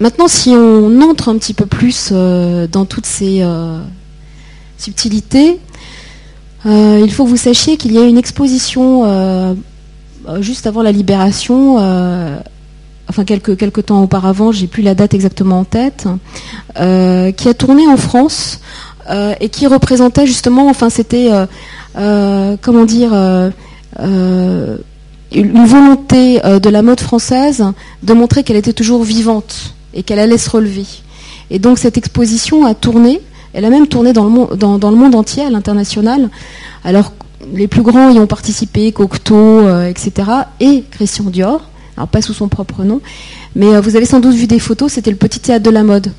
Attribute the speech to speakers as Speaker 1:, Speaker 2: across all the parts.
Speaker 1: maintenant, si on entre un petit peu plus dans toutes ces subtilités, il faut que vous sachiez qu'il y a une exposition juste avant la libération enfin quelques, temps auparavant, j'ai plus la date exactement en tête, euh, qui a tourné en France euh, et qui représentait justement, enfin c'était, euh, comment dire, une volonté de la mode française de montrer qu'elle était toujours vivante et qu'elle allait se relever. Et donc cette exposition a tourné, elle a même tourné dans le monde, entier, à l'international. Alors les plus grands y ont participé, Cocteau, etc. et Christian Dior alors pas sous son propre nom, mais euh, vous avez sans doute vu des photos, c'était le petit théâtre de la mode.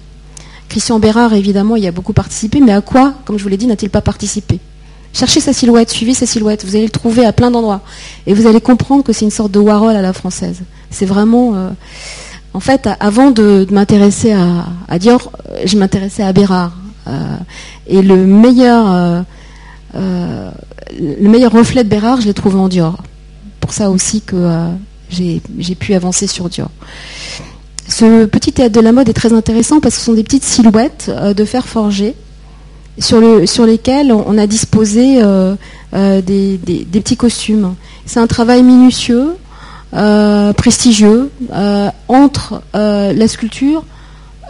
Speaker 1: Christian Bérard, évidemment, y a beaucoup participé, mais à quoi, comme je vous l'ai dit, n'a-t-il pas participé? Cherchez sa silhouette, suivez sa silhouette, vous allez le trouver à plein d'endroits. Et vous allez comprendre que c'est une sorte de Warhol à la française. C'est vraiment... Euh, en fait, avant de, m'intéresser à, Dior, je m'intéressais à Bérard. Euh, et le meilleur, le meilleur reflet de Bérard, je l'ai trouvé en Dior. Pour ça aussi que j'ai pu avancer sur Dior. Ce petit théâtre de la mode est très intéressant parce que ce sont des petites silhouettes euh, de fer forgé sur, le, sur lesquelles on a disposé euh, euh, des, petits costumes. C'est un travail minutieux, prestigieux, entre la sculpture,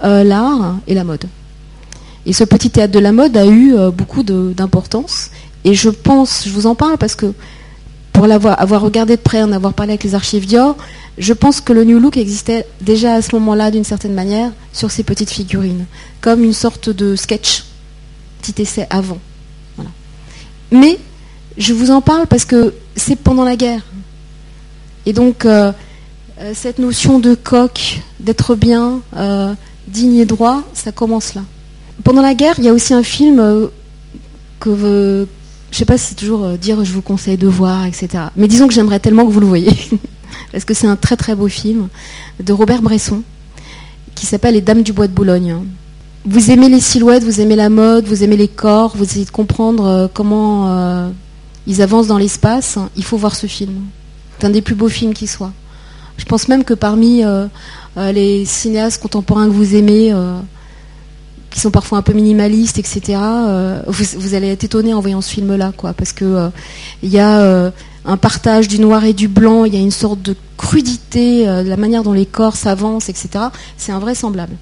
Speaker 1: l'art et la mode. Et ce petit théâtre de la mode a eu beaucoup d'importance. Et je pense, je vous en parle parce que pour l'avoir avoir regardé de près, en avoir parlé avec les archives Dior, je pense que le New Look existait déjà à ce moment-là, d'une certaine manière, sur ces petites figurines, comme une sorte de sketch, petit essai avant. Mais je vous en parle parce que c'est pendant la guerre. Et donc, euh, euh, cette notion de coq, d'être bien, euh, digne et droit, ça commence là. Pendant la guerre, il y a aussi un film que, je sais pas si c'est toujours dire je vous conseille de voir, etc. Mais disons que j'aimerais tellement que vous le voyez. Parce que c'est un très très beau film de Robert Bresson qui s'appelle Les Dames du Bois de Boulogne. Vous aimez les silhouettes, vous aimez la mode, vous aimez les corps, vous essayez de comprendre comment ils avancent dans l'espace, il faut voir ce film. C'est un des plus beaux films qui soit. Je pense même que parmi les cinéastes contemporains que vous aimez, qui sont parfois un peu minimalistes, etc. Euh, vous, allez être étonné en voyant ce film-là, quoi, parce que euh, il y a euh, un partage du noir et du blanc, il y a une sorte de crudité, de la manière dont les corps s'avancent, etc. C'est invraisemblable.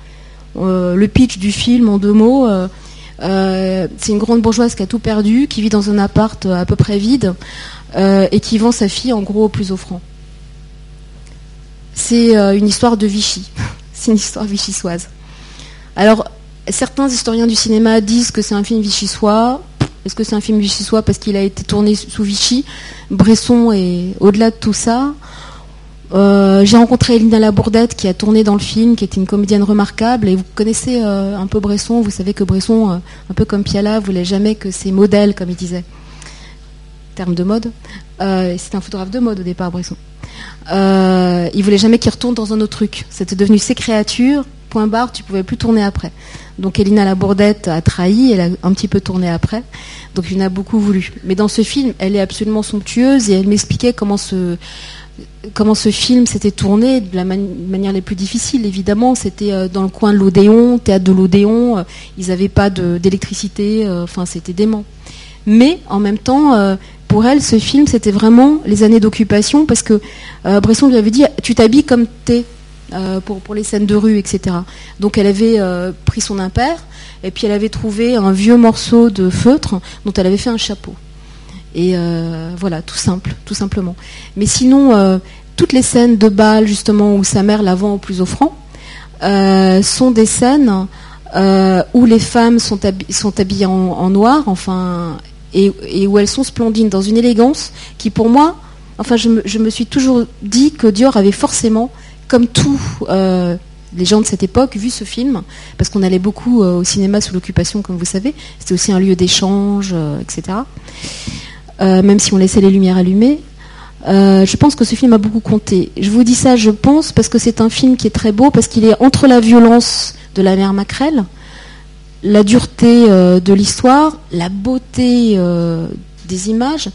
Speaker 1: le pitch du film, en deux mots, c'est une grande bourgeoise qui a tout perdu, qui vit dans un appart à peu près vide, et qui vend sa fille en gros au plus offrant. C'est une histoire de Vichy. c'est une histoire vichysoise. Alors, certains historiens du cinéma disent que c'est un film vichysois. Est-ce que c'est un film vichysois parce qu'il a été tourné sous Vichy? Bresson est au-delà de tout ça. Euh, j'ai rencontré Elina Labourdette qui a tourné dans le film, qui était une comédienne remarquable. Et vous connaissez euh, un peu Bresson, vous savez que Bresson, euh, un peu comme Piala, voulait jamais que ses modèles, comme il disait, terme de mode, c'est un photographe de mode au départ, Bresson. il voulait jamais qu'il retourne dans un autre truc. C'était devenu ses créatures, point barre, tu pouvais plus tourner après. Donc Elina Labourdette a trahi, elle a un petit peu tourné après. Donc il en a beaucoup voulu. Mais dans ce film, elle est absolument somptueuse et elle m'expliquait comment ce, film s'était tourné de la manière les plus difficiles. Évidemment, c'était euh, dans le coin de l'Odéon, théâtre de l'Odéon. Euh, ils n'avaient pas d'électricité. Euh, enfin, c'était dément. Mais en même temps, pour elle, ce film, c'était vraiment les années d'occupation parce que Bresson lui avait dit Tu t'habilles comme t'es. Euh, pour, pour, les scènes de rue, etc. Donc elle avait euh, pris son impair et puis elle avait trouvé un vieux morceau de feutre dont elle avait fait un chapeau. Et euh, voilà, tout simple, tout simplement. Mais sinon, toutes les scènes de bal, justement, où sa mère la vend au plus offrant, sont des scènes où les femmes sont, sont habillées en, noir, enfin, et, où elles sont splendines, dans une élégance qui, pour moi, enfin, je me, je me suis toujours dit que Dior avait forcément comme tous euh, les gens de cette époque, vu ce film, parce qu'on allait beaucoup euh, au cinéma sous l'occupation, comme vous savez, c'était aussi un lieu d'échange, euh, etc. même si on laissait les lumières allumées. je pense que ce film a beaucoup compté. Je vous dis ça, je pense, parce que c'est un film qui est très beau, parce qu'il est entre la violence de la mère Macrel, la dureté de l'histoire, la beauté des images,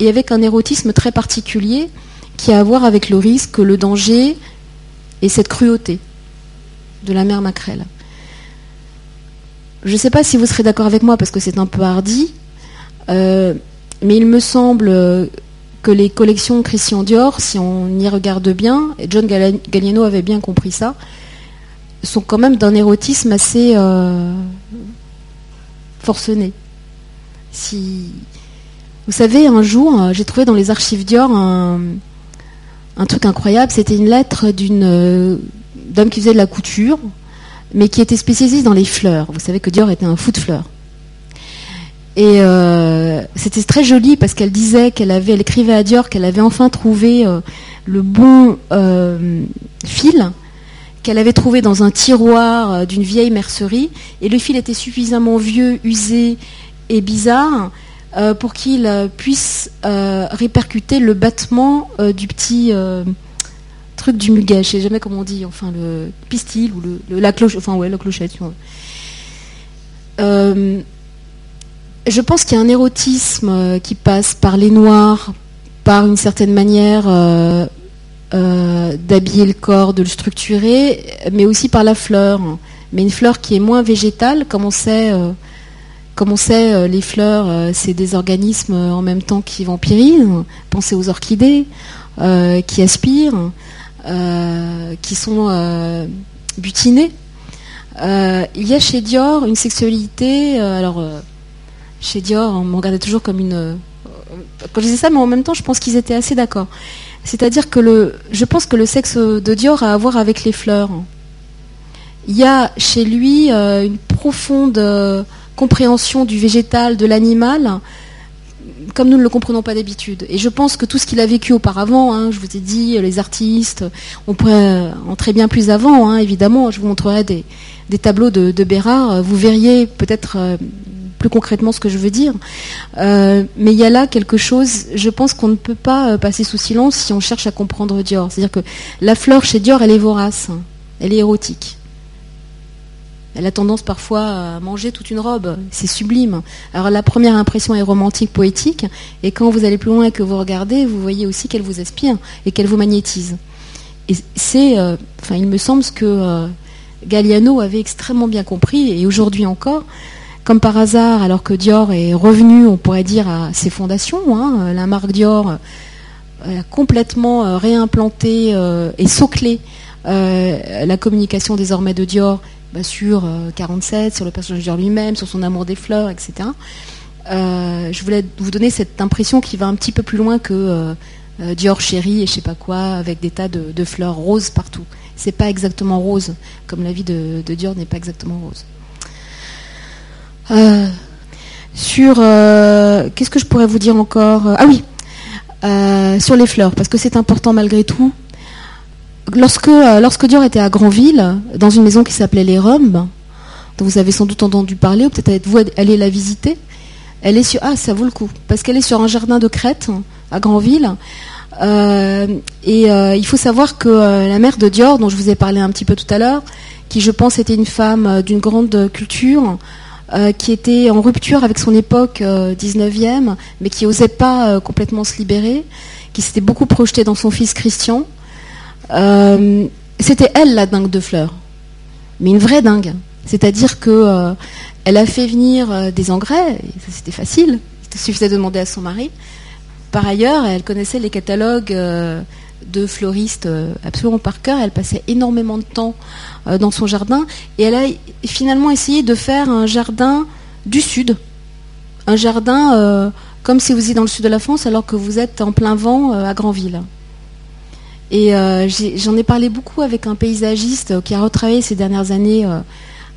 Speaker 1: et avec un érotisme très particulier qui a à voir avec le risque, le danger, et cette cruauté. de la mère Macrel. Je ne sais pas si vous serez d'accord avec moi parce que c'est un peu hardi, euh, mais il me semble que les collections Christian Dior, si on y regarde bien, et John Galliano avait bien compris ça, sont quand même d'un érotisme assez euh, forcené. Si, vous savez, un jour, euh, j'ai trouvé dans les archives Dior un, truc incroyable. C'était une lettre d'une euh, dame qui faisait de la couture, mais qui était spécialisée dans les fleurs. Vous savez que Dior était un fou de fleurs. Et c'était très joli parce qu'elle disait qu'elle avait, elle écrivait à Dior qu'elle avait enfin trouvé le bon fil qu'elle avait trouvé dans un tiroir d'une vieille mercerie. Et le fil était suffisamment vieux, usé et bizarre euh, pour qu'il euh, puisse euh, répercuter le battement du petit truc du muguet, je sais jamais comment on dit, enfin le pistil ou le, la cloche, enfin ouais, la clochette. je pense qu'il y a un érotisme qui passe par les noirs, par une certaine manière d'habiller le corps, de le structurer, mais aussi par la fleur. Mais une fleur qui est moins végétale, comme on sait sait, euh, les fleurs, euh, c'est des organismes euh, en même temps qui vampirisent. Pensez aux orchidées, qui aspirent, qui sont butinées. il y a chez Dior une sexualité. alors, chez Dior, on me regardait toujours comme une. quand je disais ça, mais en même temps, je pense qu'ils étaient assez d'accord. C'est-à-dire que je pense que le sexe de Dior a à voir avec les fleurs. Il y a chez lui une profonde compréhension du végétal, de l'animal, comme nous ne le comprenons pas d'habitude. Et je pense que tout ce qu'il a vécu auparavant, hein, je vous ai dit, les artistes, on pourrait entrer bien plus avant, hein, évidemment, je vous montrerai des, tableaux de, Bérard, vous verriez peut-être euh, plus concrètement ce que je veux dire. Euh, mais il y a là quelque chose, je pense qu'on ne peut pas euh, passer sous silence si on cherche à comprendre Dior. C'est-à-dire que la fleur chez Dior, elle est vorace, elle est érotique. Elle a tendance parfois à manger toute une robe. C'est sublime. Alors la première impression est romantique, poétique, et quand vous allez plus loin et que vous regardez, vous voyez aussi qu'elle vous aspire et qu'elle vous magnétise. Et c'est, euh, enfin, il me semble ce que Galliano avait extrêmement bien compris, et aujourd'hui encore, comme par hasard, alors que Dior est revenu, on pourrait dire, à ses fondations, hein, la marque Dior a complètement réimplanté et soclé la communication désormais de Dior bah, sur 47, euh, sur le personnage de Dior lui-même, sur son amour des fleurs, etc. Euh, je voulais vous donner cette impression qui va un petit peu plus loin que euh, Dior chéri et je sais pas quoi, avec des tas de, fleurs roses partout. C'est pas exactement rose, comme la vie de, Dior n'est pas exactement rose. Sur qu'est-ce que je pourrais vous dire encore Ah oui, sur les fleurs, parce que c'est important malgré tout lorsque, euh, Dior était à Granville, dans une maison qui s'appelait Les Roms, dont vous avez sans doute entendu parler, ou peut-être êtes-vous allé la visiter, elle est sur. Ah, ça vaut le coup, parce qu'elle est sur un jardin de Crète, à Granville. Euh, et euh, il faut savoir que la mère de Dior, dont je vous ai parlé un petit peu tout à l'heure, qui je pense était une femme d'une grande culture, qui était en rupture avec son époque 19e, mais qui n'osait pas complètement se libérer, qui s'était beaucoup projetée dans son fils Christian, euh, c'était elle la dingue de fleurs, mais une vraie dingue. C'est-à-dire que euh, elle a fait venir euh, des engrais, c'était facile, il suffisait de demander à son mari. Par ailleurs, elle connaissait les catalogues de fleuristes absolument par cœur. Elle passait énormément de temps dans son jardin et elle a finalement essayé de faire un jardin du sud, un jardin comme si vous étiez dans le sud de la France alors que vous êtes en plein vent à Granville. Et euh, j'en ai, parlé beaucoup avec un paysagiste qui a retravaillé ces dernières années euh,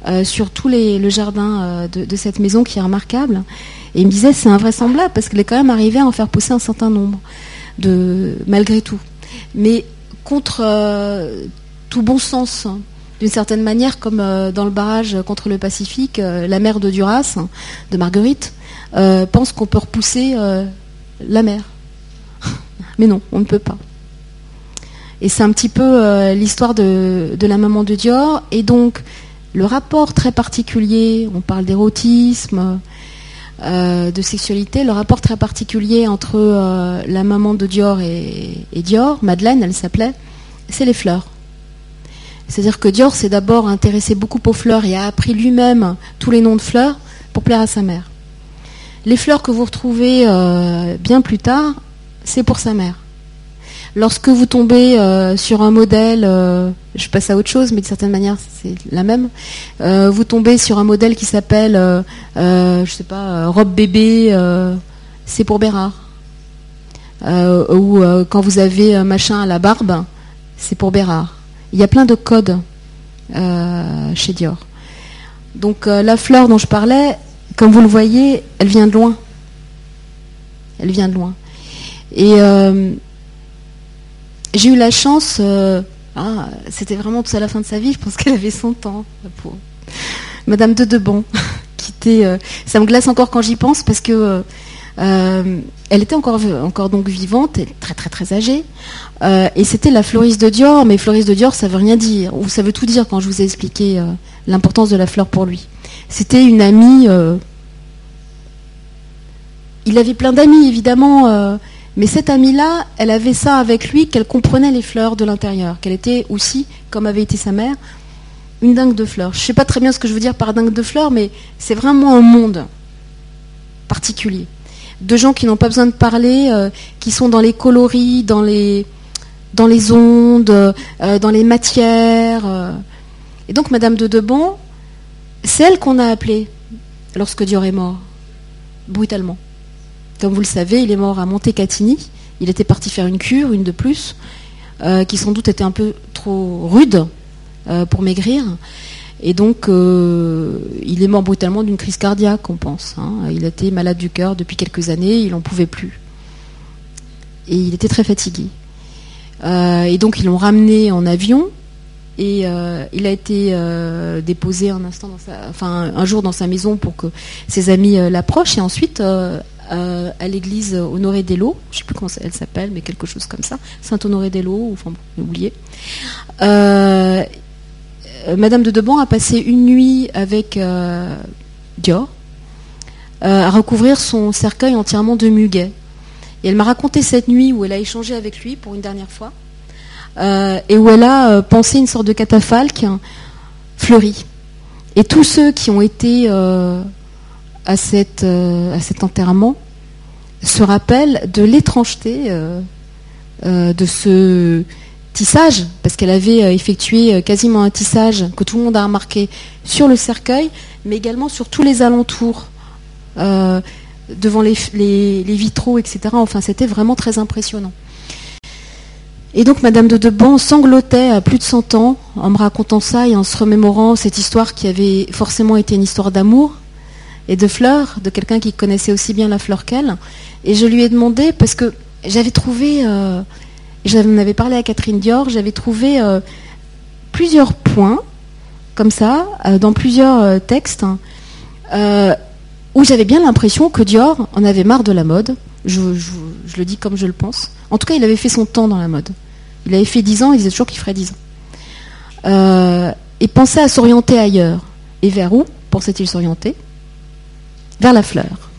Speaker 1: euh, sur tout le jardin de, cette maison qui est remarquable. Et il me disait c'est invraisemblable parce qu'elle est quand même arrivée à en faire pousser un certain nombre, de, malgré tout. Mais contre tout bon sens, hein, d'une certaine manière, comme dans le barrage contre le Pacifique, la mer de Duras, de Marguerite, pense qu'on peut repousser la mer. Mais non, on ne peut pas. Et c'est un petit peu euh, l'histoire de, la maman de Dior. Et donc, le rapport très particulier, on parle d'érotisme, euh, de sexualité, le rapport très particulier entre euh, la maman de Dior et, Dior, Madeleine, elle s'appelait, c'est les fleurs. C'est-à-dire que Dior s'est d'abord intéressé beaucoup aux fleurs et a appris lui-même tous les noms de fleurs pour plaire à sa mère. Les fleurs que vous retrouvez euh, bien plus tard, c'est pour sa mère. Lorsque vous tombez euh, sur un modèle, euh, je passe à autre chose, mais de certaine manière c'est la même. vous tombez sur un modèle qui s'appelle, je sais pas, robe bébé, c'est pour Bérard. ou quand vous avez un machin à la barbe, c'est pour Bérard. Il y a plein de codes chez Dior. Donc la fleur dont je parlais, comme vous le voyez, elle vient de loin. Elle vient de loin. Et euh, j'ai eu la chance, euh, ah, c'était vraiment tout à la fin de sa vie, je pense qu'elle avait 100 ans, Madame de Debon, qui était, euh, ça me glace encore quand j'y pense parce que elle était encore, donc vivante, très très très âgée, et c'était la fleuriste de Dior, mais fleuriste de Dior, ça veut rien dire, ou ça veut tout dire quand je vous ai expliqué l'importance de la fleur pour lui. C'était une amie. Euh, il avait plein d'amis, évidemment, euh, mais cette amie-là, elle avait ça avec lui, qu'elle comprenait les fleurs de l'intérieur, qu'elle était aussi, comme avait été sa mère, une dingue de fleurs. Je ne sais pas très bien ce que je veux dire par dingue de fleurs, mais c'est vraiment un monde particulier. De gens qui n'ont pas besoin de parler, euh, qui sont dans les coloris, dans les, ondes, dans les matières. Et donc, Madame de Debon, c'est elle qu'on a appelée lorsque Dior est mort, brutalement. Comme vous le savez, il est mort à Montecatini. Il était parti faire une cure, une de plus, euh, qui sans doute était un peu trop rude euh, pour maigrir. Et donc, euh, il est mort brutalement d'une crise cardiaque, on pense. Hein. Il était malade du cœur depuis quelques années, il n'en pouvait plus. Et il était très fatigué. et donc, ils l'ont ramené en avion et euh, il a été euh, déposé un instant enfin un jour dans sa maison pour que ses amis euh, l'approchent et ensuite à l'église Honoré d'Elo, je ne sais plus comment elle s'appelle, mais quelque chose comme ça, Saint Honoré d'Elo, enfin bon, oublié. Madame de Deban a passé une nuit avec Dior à recouvrir son cercueil entièrement de muguet. Et elle m'a raconté cette nuit où elle a échangé avec lui pour une dernière fois. Euh, et où elle a euh, pensé une sorte de catafalque fleuri. Et tous ceux qui ont été euh, à cet enterrement se rappellent de l'étrangeté de ce tissage, parce qu'elle avait effectué quasiment un tissage que tout le monde a remarqué sur le cercueil, mais également sur tous les alentours, devant les, vitraux, etc. Enfin, c'était vraiment très impressionnant. Et donc Madame de Deban sanglotait à plus de 100 ans en me racontant ça et en se remémorant cette histoire qui avait forcément été une histoire d'amour et de fleurs, de quelqu'un qui connaissait aussi bien la fleur qu'elle. Et je lui ai demandé, parce que j'avais trouvé, euh, j'en avais parlé à Catherine Dior, j'avais trouvé euh, plusieurs points, comme ça, euh, dans plusieurs euh, textes, où j'avais bien l'impression que Dior en avait marre de la mode. je, le dis comme je le pense. En tout cas, il avait fait son temps dans la mode. Il avait fait 10 ans, il disait toujours qu'il ferait 10 ans. Et pensait à s'orienter ailleurs. Et vers où pensait-il s'orienter? Vers la fleur.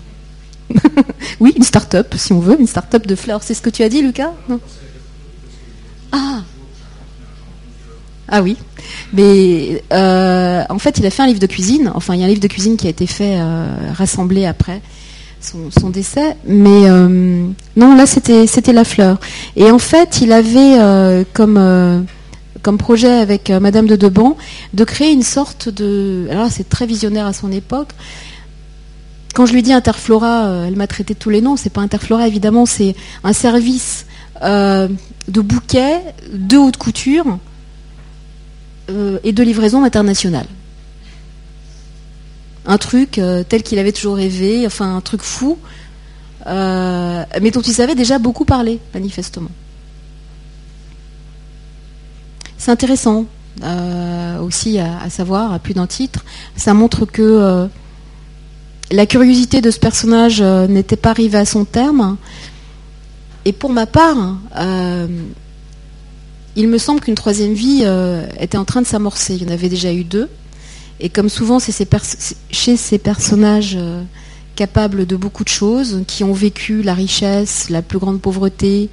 Speaker 1: oui, une start-up, si on veut, une start-up de fleurs. C'est ce que tu as dit, Lucas? Ah Ah oui. Mais euh, en fait, il a fait un livre de cuisine. Enfin, il y a un livre de cuisine qui a été fait, euh, rassemblé après son, décès. Mais euh, non, là, c'était, c'était la fleur. Et en fait, il avait comme, projet avec Madame de Deban de créer une sorte de... Alors c'est très visionnaire à son époque. Quand je lui dis Interflora, elle m'a traité tous les noms. C'est pas Interflora, évidemment, c'est un service de bouquets, de haute couture et de livraison internationale un truc euh, tel qu'il avait toujours rêvé, enfin un truc fou, euh, mais dont il savait déjà beaucoup parler, manifestement. C'est intéressant euh, aussi à, savoir, à plus d'un titre. Ça montre que la curiosité de ce personnage n'était pas arrivée à son terme. Et pour ma part, il me semble qu'une troisième vie était en train de s'amorcer. Il y en avait déjà eu deux. Et comme souvent, c'est chez ces personnages euh, capables de beaucoup de choses, qui ont vécu la richesse, la plus grande pauvreté,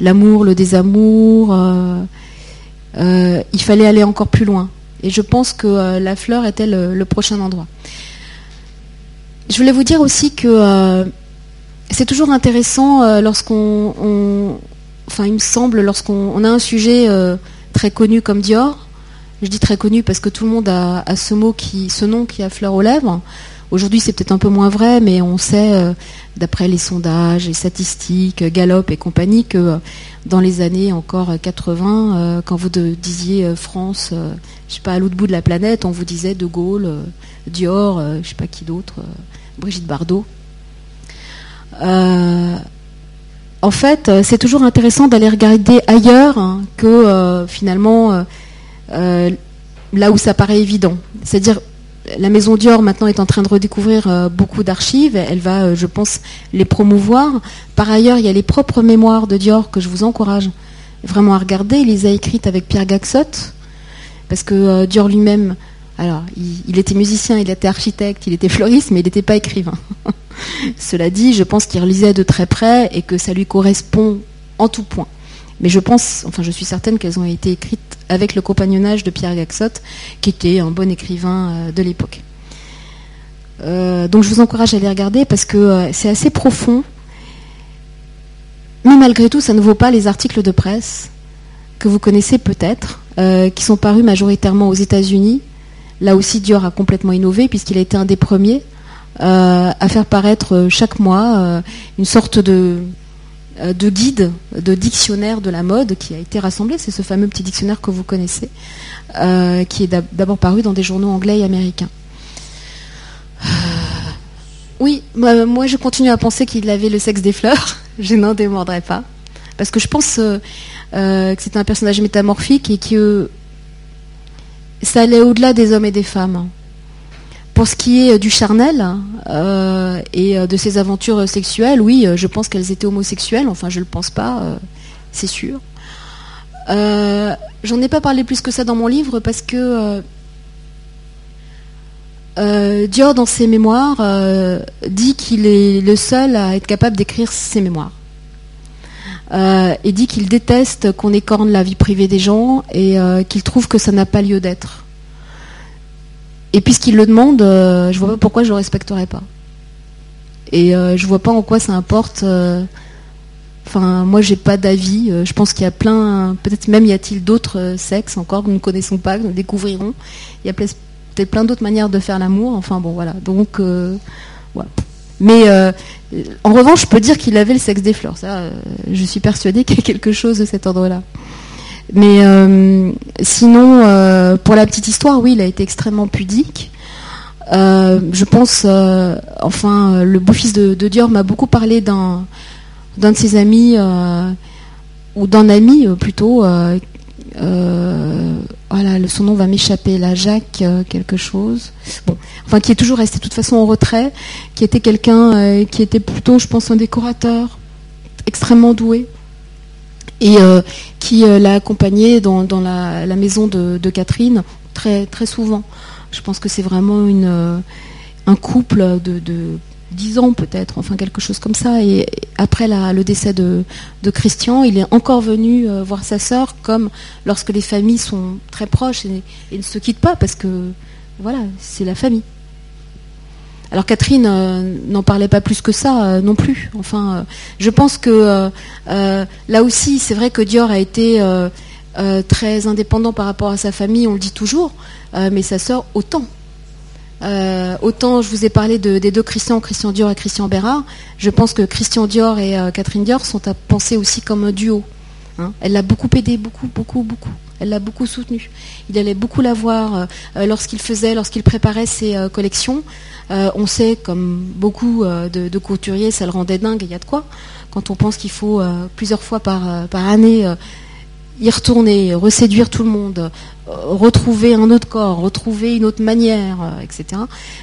Speaker 1: l'amour, le désamour, euh, il fallait aller encore plus loin. Et je pense que la fleur était le, prochain endroit. Je voulais vous dire aussi que c'est toujours intéressant lorsqu'on, enfin il lorsqu'on a un sujet très connu comme Dior, je dis très connu parce que tout le monde a, ce mot qui, ce nom qui a fleur aux lèvres. Aujourd'hui, c'est peut-être un peu moins vrai, mais on sait, euh, d'après les sondages, les statistiques, Gallup et compagnie, que euh, dans les années encore 80, euh, quand vous disiez France, je sais pas, à l'autre bout de la planète, on vous disait De Gaulle, Dior, je sais pas qui d'autre, Brigitte Bardot. En fait, c'est toujours intéressant d'aller regarder ailleurs hein, que finalement euh, là où ça paraît évident. C'est-à-dire, la maison Dior maintenant est en train de redécouvrir euh, beaucoup d'archives. Elle va, euh, je pense, les promouvoir. Par ailleurs, il y a les propres mémoires de Dior que je vous encourage vraiment à regarder. Il les a écrites avec Pierre Gaxot, parce que Dior lui-même, alors, il, était musicien, il était architecte, il était fleuriste, mais il n'était pas écrivain. Cela dit, je pense qu'il relisait de très près et que ça lui correspond en tout point. Mais je pense, enfin je suis certaine qu'elles ont été écrites avec le compagnonnage de Pierre Gaxot, qui était un bon écrivain euh, de l'époque. Euh, donc je vous encourage à les regarder parce que euh, c'est assez profond. Mais malgré tout, ça ne vaut pas les articles de presse que vous connaissez peut-être, qui sont parus majoritairement aux États-Unis. Là aussi, Dior a complètement innové puisqu'il a été un des premiers à faire paraître chaque mois une sorte de euh, de guide, de dictionnaire de la mode qui a été rassemblé. C'est ce fameux petit dictionnaire que vous connaissez, euh, qui est d'abord paru dans des journaux anglais et américains. Euh, oui, moi, je continue à penser qu'il avait le sexe des fleurs. je n'en démordrai pas. Parce que je pense que c'était un personnage métamorphique et que ça allait au-delà des hommes et des femmes. Pour ce qui est euh, du charnel euh, et euh, de ses aventures sexuelles, oui, je pense qu'elles étaient homosexuelles. Enfin, je ne le pense pas, c'est sûr. J'en ai pas parlé plus que ça dans mon livre parce que Dior, dans ses mémoires, dit qu'il est le seul à être capable d'écrire ses mémoires. et dit qu'il déteste qu'on écorne la vie privée des gens et qu'il trouve que ça n'a pas lieu d'être. Et puisqu'il le demande, euh, je vois pas pourquoi je le respecterais pas. Et euh, je vois pas en quoi ça importe. Euh, enfin, moi, j'ai pas d'avis. je pense qu'il y a plein, peut-être même y a-t-il d'autres sexes encore que nous ne connaissons pas, que nous découvrirons. Il y a peut-être plein d'autres manières de faire l'amour. Enfin bon, voilà. Donc, voilà. Mais en revanche, je peux dire qu'il avait le sexe des fleurs. Ça, je suis persuadée qu'il y a quelque chose de cet ordre-là. Mais euh, sinon, euh, pour la petite histoire, oui, il a été extrêmement pudique. Euh, je pense, enfin, le beau-fils de, Dior m'a beaucoup parlé d'un de ses amis ou d'un ami plutôt. voilà, son nom va m'échapper là, Jacques quelque chose. Enfin, qui est toujours resté de toute façon en retrait, qui était quelqu'un qui était plutôt, je pense, un décorateur extrêmement doué et euh, qui euh, l'a accompagnée dans, la, maison de, Catherine très, très souvent. Je pense que c'est vraiment euh, un couple de, de 10 ans peut-être, enfin quelque chose comme ça. Et après le décès de, Christian, il est encore venu voir sa sœur, comme lorsque les familles sont très proches et, et ne se quittent pas, parce que voilà, c'est la famille. Alors Catherine euh, n'en parlait pas plus que ça euh, non plus. Enfin, euh, je pense que là aussi, c'est vrai que Dior a été très indépendant par rapport à sa famille, on le dit toujours, mais sa sœur autant. autant je vous ai parlé des deux Christian, Christian Dior et Christian Bérard, je pense que Christian Dior et Catherine Dior sont à penser aussi comme un duo. Hein. Elle l'a beaucoup aidé, beaucoup, beaucoup, beaucoup. Elle l'a beaucoup soutenu. Il allait beaucoup la voir lorsqu'il faisait, lorsqu'il préparait ses collections. Euh, on sait, comme beaucoup euh, de, couturiers, ça le rendait dingue, il y a de quoi. Quand on pense qu'il faut euh, plusieurs fois par, par année y retourner, reséduire tout le monde, retrouver un autre corps, retrouver une autre manière, etc.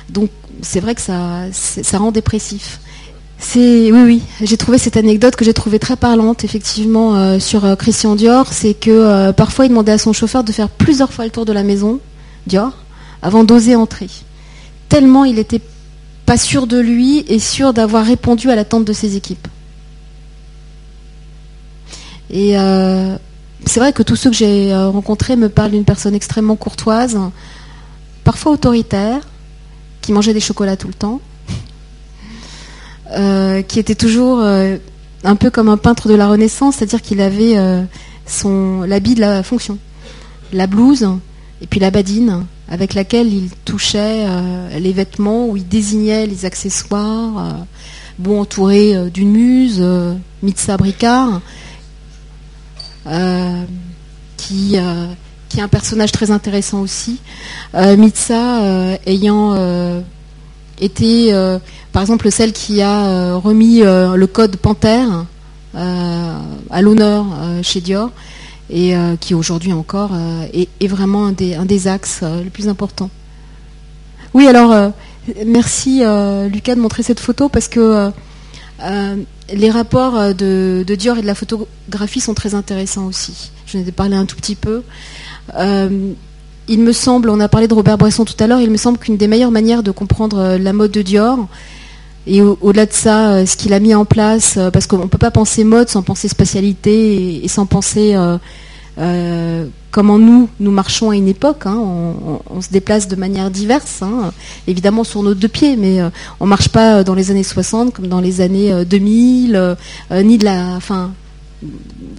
Speaker 1: Donc c'est vrai que ça, ça rend dépressif. Oui oui, j'ai trouvé cette anecdote que j'ai trouvée très parlante effectivement sur Christian Dior, c'est que parfois il demandait à son chauffeur de faire plusieurs fois le tour de la maison Dior avant d'oser entrer tellement il n'était pas sûr de lui et sûr d'avoir répondu à l'attente de ses équipes. Et euh, c'est vrai que tous ceux que j'ai rencontrés me parlent d'une personne extrêmement courtoise, parfois autoritaire, qui mangeait des chocolats tout le temps, qui était toujours un peu comme un peintre de la Renaissance, c'est-à-dire qu'il avait son l'habit de la fonction, la blouse et puis la badine avec laquelle il touchait euh, les vêtements, où il désignait les accessoires, euh, bon entouré euh, d'une muse, Mitsa Bricard, qui, qui est un personnage très intéressant aussi. Mitsa ayant été, par exemple, celle qui a remis le code Panthère à l'honneur chez Dior et euh, qui aujourd'hui encore euh, est, vraiment un des, un des axes euh, les plus importants. Oui, alors merci Lucas de montrer cette photo parce que les rapports de, Dior et de la photographie sont très intéressants aussi. Je ai parlé un tout petit peu. Il me semble, on a parlé de Robert Bresson tout à l'heure, il me semble qu'une des meilleures manières de comprendre la mode de Dior, et au-delà de ça, ce qu'il a mis en place, parce qu'on ne peut pas penser mode sans penser spatialité et, sans penser euh, comment nous, nous marchons à une époque. Hein, on, se déplace de manière diverse, hein, évidemment sur nos deux pieds, mais euh, on ne marche pas dans les années 60 comme dans les années 2000, euh, ni de la...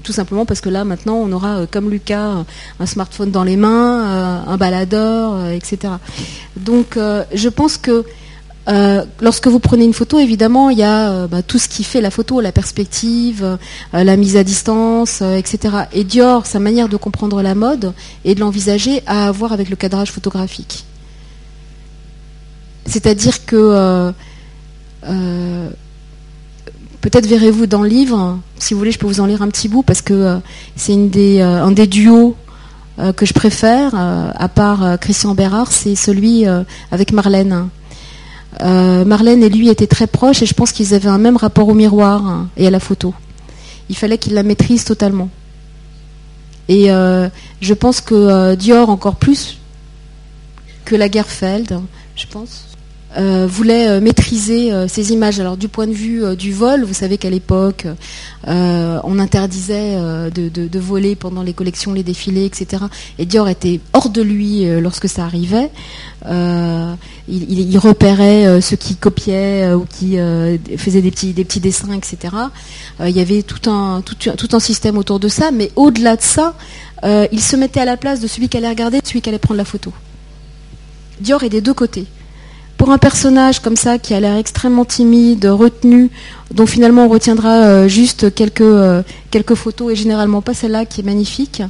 Speaker 1: tout simplement parce que là, maintenant, on aura, comme Lucas, un smartphone dans les mains, un baladeur, etc. Donc, je pense que euh, lorsque vous prenez une photo, évidemment, il y a euh, bah, tout ce qui fait la photo, la perspective, euh, la mise à distance, etc. Et Dior, sa manière de comprendre la mode et de l'envisager a à voir avec le cadrage photographique. C'est-à-dire que peut-être verrez-vous dans le livre, si vous voulez, je peux vous en lire un petit bout parce que c'est un des duos que je préfère, à part Christian Bérard, c'est celui avec Marlène. Euh, Marlène et lui étaient très proches et je pense qu'ils avaient un même rapport au miroir hein, et à la photo. Il fallait qu'il la maîtrise totalement. Et euh, je pense que euh, Dior, encore plus que Lagerfeld, je pense, euh, voulait euh, maîtriser euh, ces images. Alors du point de vue du vol, vous savez qu'à l'époque, on interdisait de, voler pendant les collections, les défilés, etc. Et Dior était hors de lui lorsque ça arrivait. Il, repérait ceux qui copiaient ou qui faisaient des petits, des petits dessins, etc. il y avait tout un, tout, tout, un système autour de ça, mais au-delà de ça, il se mettait à la place de celui qui allait regarder, de celui qui allait prendre la photo. Dior est des deux côtés pour un personnage comme ça qui a l'air extrêmement timide, retenu, dont finalement on retiendra euh, juste quelques, euh, quelques photos et généralement pas celle-là qui est magnifique,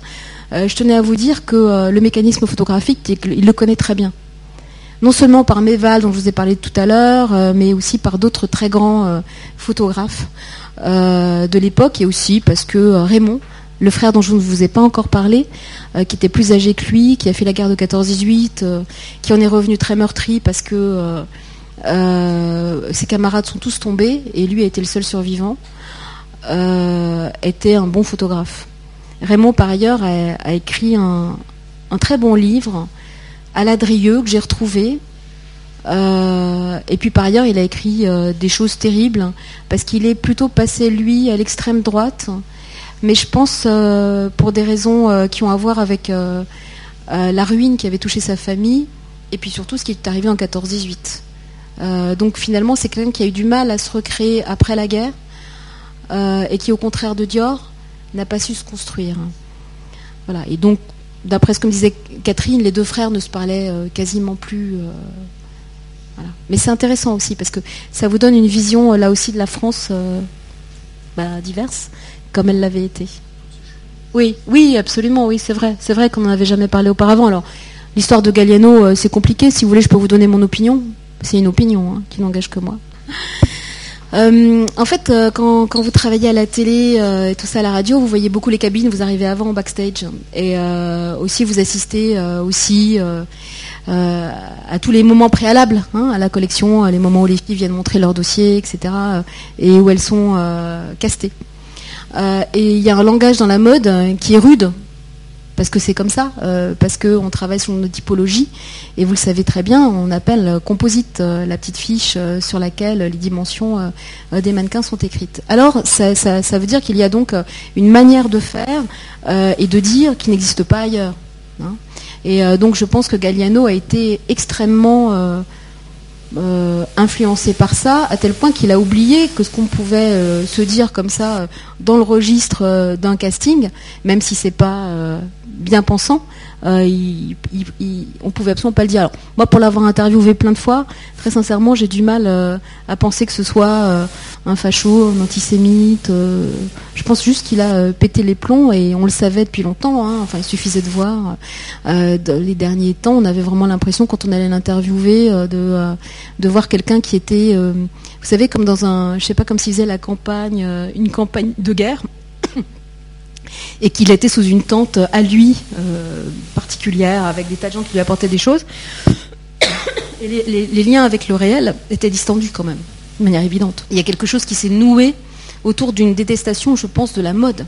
Speaker 1: euh, je tenais à vous dire que le mécanisme photographique, il le connaît très bien. Non seulement par Méval, dont je vous ai parlé tout à l'heure, mais aussi par d'autres très grands photographes de l'époque et aussi parce que Raymond, le frère dont je ne vous ai pas encore parlé, euh, qui était plus âgé que lui, qui a fait la guerre de 14-18, euh, qui en est revenu très meurtri parce que euh, ses camarades sont tous tombés et lui a été le seul survivant, était un bon photographe. Raymond, par ailleurs, a, écrit un, très bon livre, à l'Adrieux, que j'ai retrouvé, et puis par ailleurs, il a écrit des choses terribles, parce qu'il est plutôt passé, lui, à l'extrême droite, mais je pense, euh, pour des raisons euh, qui ont à voir avec euh, la ruine qui avait touché sa famille, et puis surtout ce qui est arrivé en 14-18. donc finalement, c'est quelqu'un qui a eu du mal à se recréer après la guerre, et qui, au contraire de Dior, n'a pas su se construire. Voilà. Et donc, d'après ce que me disait Catherine, les deux frères ne se parlaient quasiment plus. Mais c'est intéressant aussi parce que ça vous donne une vision là aussi de la France bah, diverse comme elle l'avait été. Oui, oui, absolument, oui, c'est vrai. C'est vrai qu'on n'en avait jamais parlé auparavant. Alors, l'histoire de Galliano, euh, c'est compliqué. Si vous voulez, je peux vous donner mon opinion. C'est une opinion hein, qui n'engage que moi. Euh, en fait, euh, quand, vous travaillez à la télé et tout ça à la radio, vous voyez beaucoup les cabines, vous arrivez avant au backstage. Et aussi, vous assistez aussi à tous les moments préalables hein, à la collection, les moments où les filles viennent montrer leur dossier, etc. et où elles sont castées. Euh, et il y a un langage dans la mode euh, qui est rude, parce que c'est comme ça, euh, parce qu'on travaille sur une typologie, et vous le savez très bien, on appelle composite la petite fiche sur laquelle les dimensions des mannequins sont écrites. Alors, ça, veut dire qu'il y a donc une manière de faire et de dire qui n'existe pas ailleurs. Hein. Et donc, je pense que Galliano a été extrêmement euh, influencé par ça, à tel point qu'il a oublié que ce qu'on pouvait euh, se dire comme ça euh, dans le registre d'un casting, même si c'est pas bien pensant, euh, il, on pouvait absolument pas le dire. Alors, moi, pour l'avoir interviewé plein de fois, très sincèrement, j'ai du mal euh, à penser que ce soit euh, un facho, un antisémite. je pense juste qu'il a pété les plombs et on le savait depuis longtemps. Hein. Enfin, il suffisait de voir. les derniers temps, on avait vraiment l'impression, quand on allait l'interviewer, de, de voir quelqu'un qui était, vous savez, comme dans un, je sais pas, comme s'il faisait la campagne, une campagne de guerre et qu'il était sous une tente à lui euh, particulière, avec des tas de gens qui lui apportaient des choses. Et les, liens avec le réel étaient distendus quand même, de manière évidente. Il y a quelque chose qui s'est noué autour d'une détestation, je pense, de la mode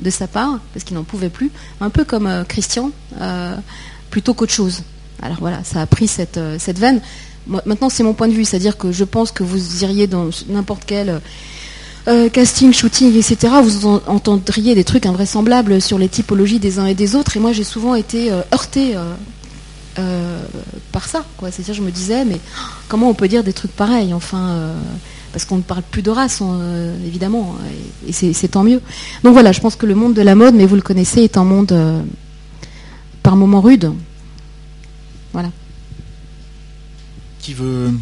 Speaker 1: de sa part, parce qu'il n'en pouvait plus, un peu comme euh, Christian, euh, plutôt qu'autre chose. Alors voilà, ça a pris cette, cette veine. maintenant, c'est mon point de vue, c'est-à-dire que je pense que vous iriez dans n'importe quel euh, casting, shooting, etc., vous entendriez des trucs invraisemblables sur les typologies des uns et des autres. Et moi, j'ai souvent été euh, heurtée euh, par ça. C'est-à-dire, je me disais, mais comment on peut dire des trucs pareils Enfin, parce qu'on ne parle plus de race, évidemment, et, c'est tant mieux. Donc voilà, je pense que le monde de la mode, mais vous le connaissez, est un monde par moments rude. Voilà.
Speaker 2: Qui veut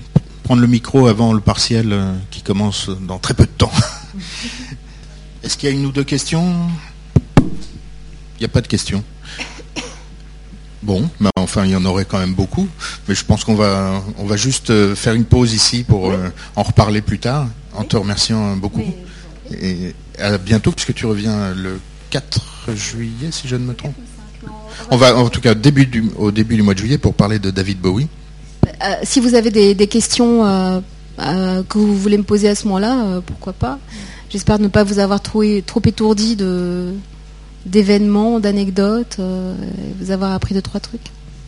Speaker 2: prendre le micro avant le partiel qui commence dans très peu de temps? Est-ce qu'il y a une ou deux questions? Il n'y a pas de questions. Bon, ben enfin, il y en aurait quand même beaucoup, mais je pense qu'on va, on va juste euh, faire une pause ici pour euh, en reparler plus tard, en te remerciant beaucoup. Et à bientôt, puisque tu reviens le 4 juillet, si je ne me trompe. On va, en tout cas, début du, au début du mois de juillet, pour parler de David Bowie.
Speaker 1: Euh, si vous avez des, questions euh, euh, que vous voulez me poser à ce moment-là, pourquoi pas. J'espère ne pas vous avoir trop, trop étourdi d'événements, d'anecdotes, vous avoir appris deux, trois trucs.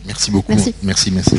Speaker 2: Merci beaucoup. Merci, merci. merci.